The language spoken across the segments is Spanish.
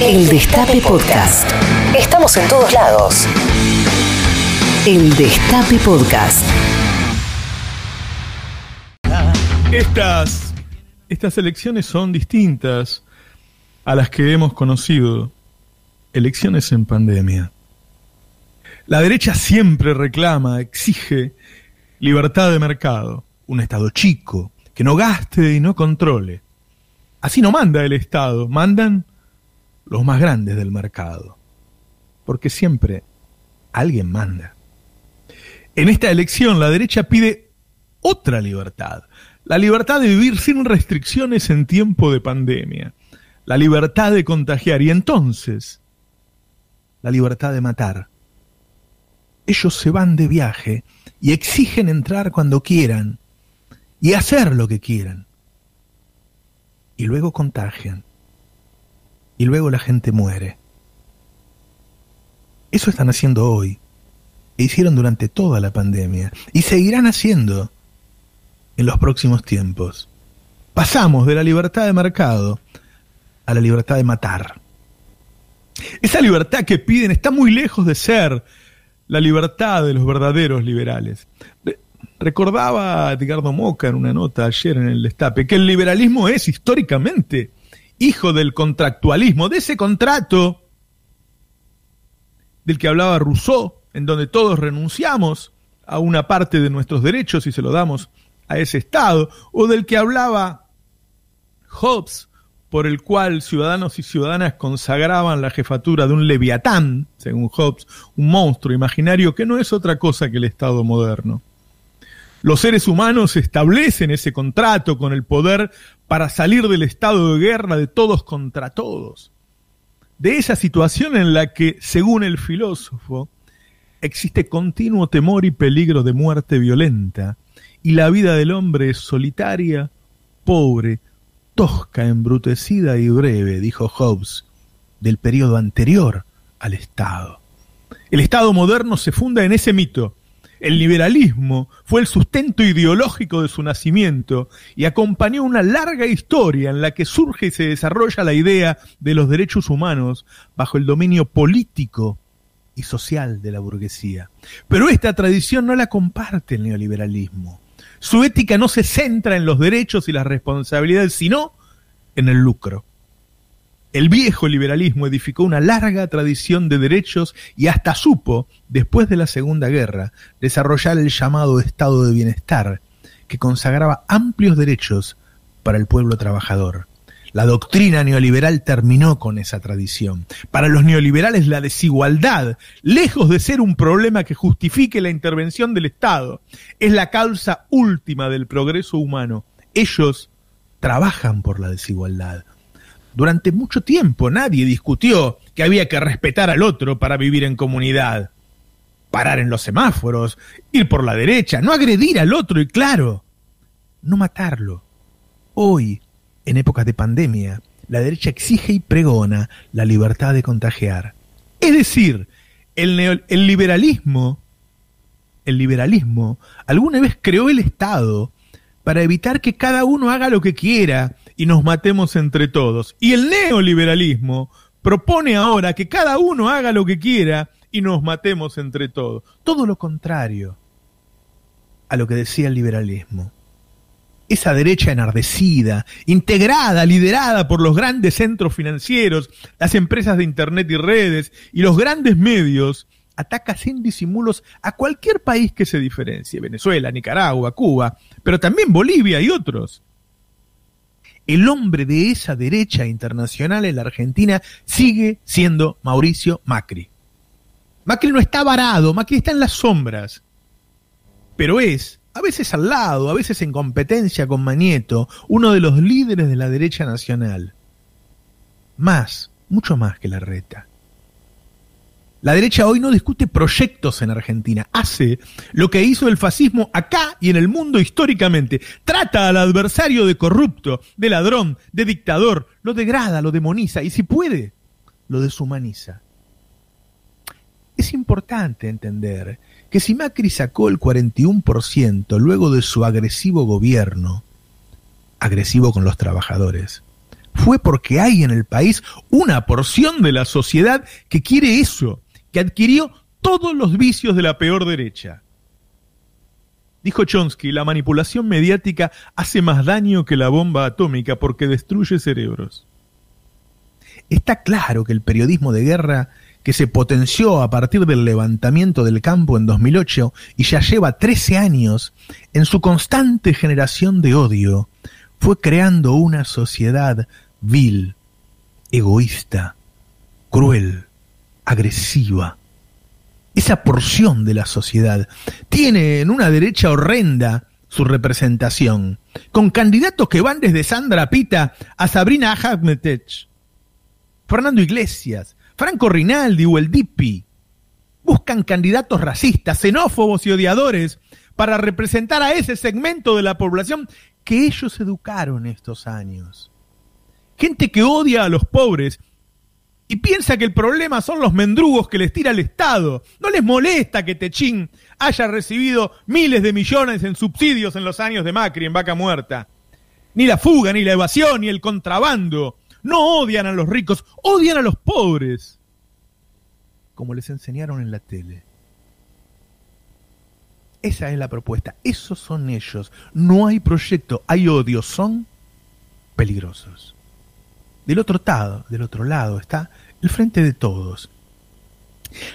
El Destape Podcast. Estamos en todos lados. El Destape Podcast. Estas, estas elecciones son distintas a las que hemos conocido. Elecciones en pandemia. La derecha siempre reclama, exige libertad de mercado, un Estado chico, que no gaste y no controle. Así no manda el Estado, mandan los más grandes del mercado. Porque siempre alguien manda. En esta elección la derecha pide otra libertad, la libertad de vivir sin restricciones en tiempo de pandemia, la libertad de contagiar y entonces la libertad de matar. Ellos se van de viaje y exigen entrar cuando quieran y hacer lo que quieran. Y luego contagian. Y luego la gente muere. Eso están haciendo hoy. E hicieron durante toda la pandemia. Y seguirán haciendo en los próximos tiempos. Pasamos de la libertad de mercado a la libertad de matar. Esa libertad que piden está muy lejos de ser la libertad de los verdaderos liberales. Recordaba Edgardo Moca en una nota ayer en el Destape que el liberalismo es históricamente hijo del contractualismo, de ese contrato del que hablaba Rousseau, en donde todos renunciamos a una parte de nuestros derechos y se lo damos a ese Estado, o del que hablaba Hobbes, por el cual ciudadanos y ciudadanas consagraban la jefatura de un leviatán, según Hobbes, un monstruo imaginario que no es otra cosa que el Estado moderno. Los seres humanos establecen ese contrato con el poder para salir del estado de guerra de todos contra todos. De esa situación en la que, según el filósofo, existe continuo temor y peligro de muerte violenta, y la vida del hombre es solitaria, pobre, tosca, embrutecida y breve, dijo Hobbes, del periodo anterior al Estado. El Estado moderno se funda en ese mito. El liberalismo fue el sustento ideológico de su nacimiento y acompañó una larga historia en la que surge y se desarrolla la idea de los derechos humanos bajo el dominio político y social de la burguesía. Pero esta tradición no la comparte el neoliberalismo. Su ética no se centra en los derechos y las responsabilidades, sino en el lucro. El viejo liberalismo edificó una larga tradición de derechos y hasta supo, después de la Segunda Guerra, desarrollar el llamado Estado de Bienestar, que consagraba amplios derechos para el pueblo trabajador. La doctrina neoliberal terminó con esa tradición. Para los neoliberales la desigualdad, lejos de ser un problema que justifique la intervención del Estado, es la causa última del progreso humano. Ellos trabajan por la desigualdad. Durante mucho tiempo nadie discutió que había que respetar al otro para vivir en comunidad. Parar en los semáforos, ir por la derecha, no agredir al otro y claro, no matarlo. Hoy en épocas de pandemia, la derecha exige y pregona la libertad de contagiar. Es decir, el, el liberalismo, el liberalismo, alguna vez creó el Estado para evitar que cada uno haga lo que quiera y nos matemos entre todos. Y el neoliberalismo propone ahora que cada uno haga lo que quiera y nos matemos entre todos. Todo lo contrario a lo que decía el liberalismo esa derecha enardecida, integrada, liderada por los grandes centros financieros, las empresas de Internet y redes y los grandes medios, ataca sin disimulos a cualquier país que se diferencie, Venezuela, Nicaragua, Cuba, pero también Bolivia y otros. El hombre de esa derecha internacional en la Argentina sigue siendo Mauricio Macri. Macri no está varado, Macri está en las sombras, pero es a veces al lado, a veces en competencia con Manieto, uno de los líderes de la derecha nacional. Más, mucho más que la reta. La derecha hoy no discute proyectos en Argentina, hace lo que hizo el fascismo acá y en el mundo históricamente. Trata al adversario de corrupto, de ladrón, de dictador, lo degrada, lo demoniza y si puede, lo deshumaniza. Es importante entender que si Macri sacó el 41% luego de su agresivo gobierno, agresivo con los trabajadores, fue porque hay en el país una porción de la sociedad que quiere eso, adquirió todos los vicios de la peor derecha. Dijo Chomsky, la manipulación mediática hace más daño que la bomba atómica porque destruye cerebros. Está claro que el periodismo de guerra, que se potenció a partir del levantamiento del campo en 2008 y ya lleva 13 años, en su constante generación de odio, fue creando una sociedad vil, egoísta, cruel, agresiva. Esa porción de la sociedad tiene en una derecha horrenda su representación, con candidatos que van desde Sandra Pita a Sabrina Ahmetech, Fernando Iglesias, Franco Rinaldi o el Dipi. Buscan candidatos racistas, xenófobos y odiadores para representar a ese segmento de la población que ellos educaron estos años gente que odia a los pobres y piensa que el problema son los mendrugos que les tira el Estado. No les molesta que Techín haya recibido miles de millones en subsidios en los años de Macri en Vaca Muerta. Ni la fuga, ni la evasión, ni el contrabando. No odian a los ricos, odian a los pobres. Como les enseñaron en la tele. Esa es la propuesta. Esos son ellos. No hay proyecto, hay odio. Son peligrosos. Del otro lado, del otro lado está el frente de todos.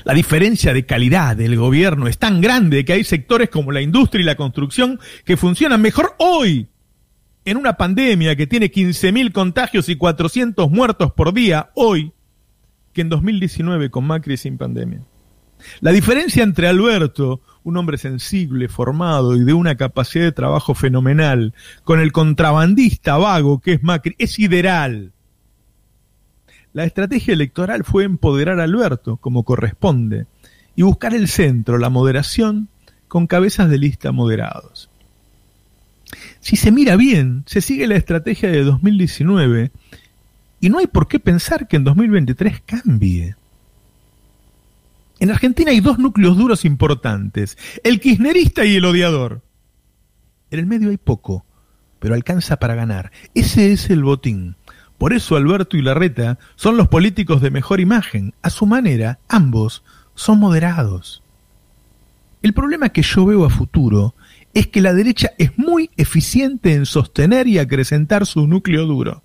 La diferencia de calidad del gobierno es tan grande que hay sectores como la industria y la construcción que funcionan mejor hoy en una pandemia que tiene 15.000 contagios y 400 muertos por día hoy que en 2019 con Macri sin pandemia. La diferencia entre Alberto, un hombre sensible, formado y de una capacidad de trabajo fenomenal, con el contrabandista vago que es Macri, es sideral. La estrategia electoral fue empoderar a Alberto, como corresponde, y buscar el centro, la moderación, con cabezas de lista moderados. Si se mira bien, se sigue la estrategia de 2019 y no hay por qué pensar que en 2023 cambie. En Argentina hay dos núcleos duros importantes, el kirchnerista y el odiador. En el medio hay poco, pero alcanza para ganar. Ese es el botín. Por eso Alberto y Larreta son los políticos de mejor imagen. A su manera, ambos son moderados. El problema que yo veo a futuro es que la derecha es muy eficiente en sostener y acrecentar su núcleo duro.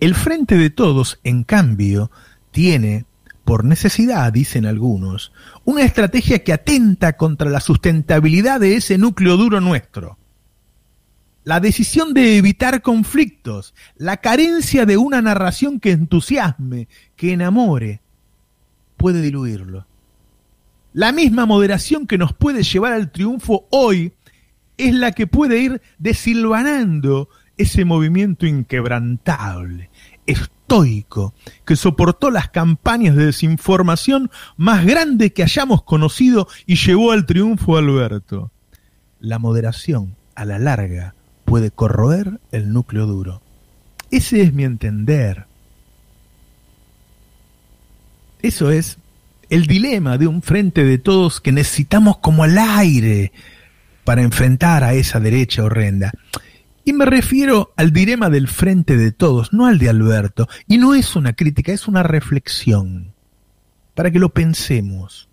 El Frente de Todos, en cambio, tiene, por necesidad, dicen algunos, una estrategia que atenta contra la sustentabilidad de ese núcleo duro nuestro la decisión de evitar conflictos, la carencia de una narración que entusiasme, que enamore, puede diluirlo. La misma moderación que nos puede llevar al triunfo hoy es la que puede ir desilvanando ese movimiento inquebrantable, estoico, que soportó las campañas de desinformación más grandes que hayamos conocido y llevó al triunfo a Alberto. La moderación, a la larga, puede corroer el núcleo duro. Ese es mi entender. Eso es el dilema de un frente de todos que necesitamos como el aire para enfrentar a esa derecha horrenda. Y me refiero al dilema del frente de todos, no al de Alberto. Y no es una crítica, es una reflexión, para que lo pensemos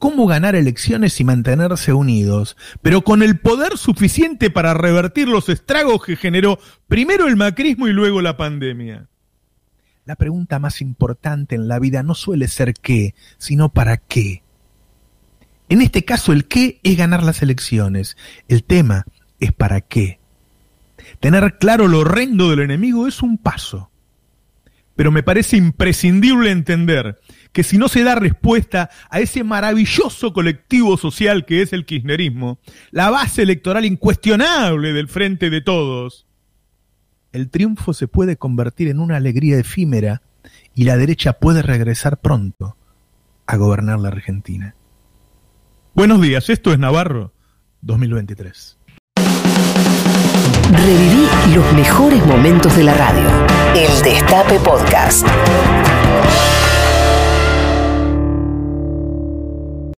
cómo ganar elecciones y mantenerse unidos, pero con el poder suficiente para revertir los estragos que generó primero el macrismo y luego la pandemia. La pregunta más importante en la vida no suele ser qué, sino para qué. En este caso el qué es ganar las elecciones, el tema es para qué. Tener claro lo horrendo del enemigo es un paso, pero me parece imprescindible entender que si no se da respuesta a ese maravilloso colectivo social que es el kirchnerismo, la base electoral incuestionable del frente de todos, el triunfo se puede convertir en una alegría efímera y la derecha puede regresar pronto a gobernar la Argentina. Buenos días, esto es Navarro 2023. Reviví los mejores momentos de la radio. El Destape Podcast.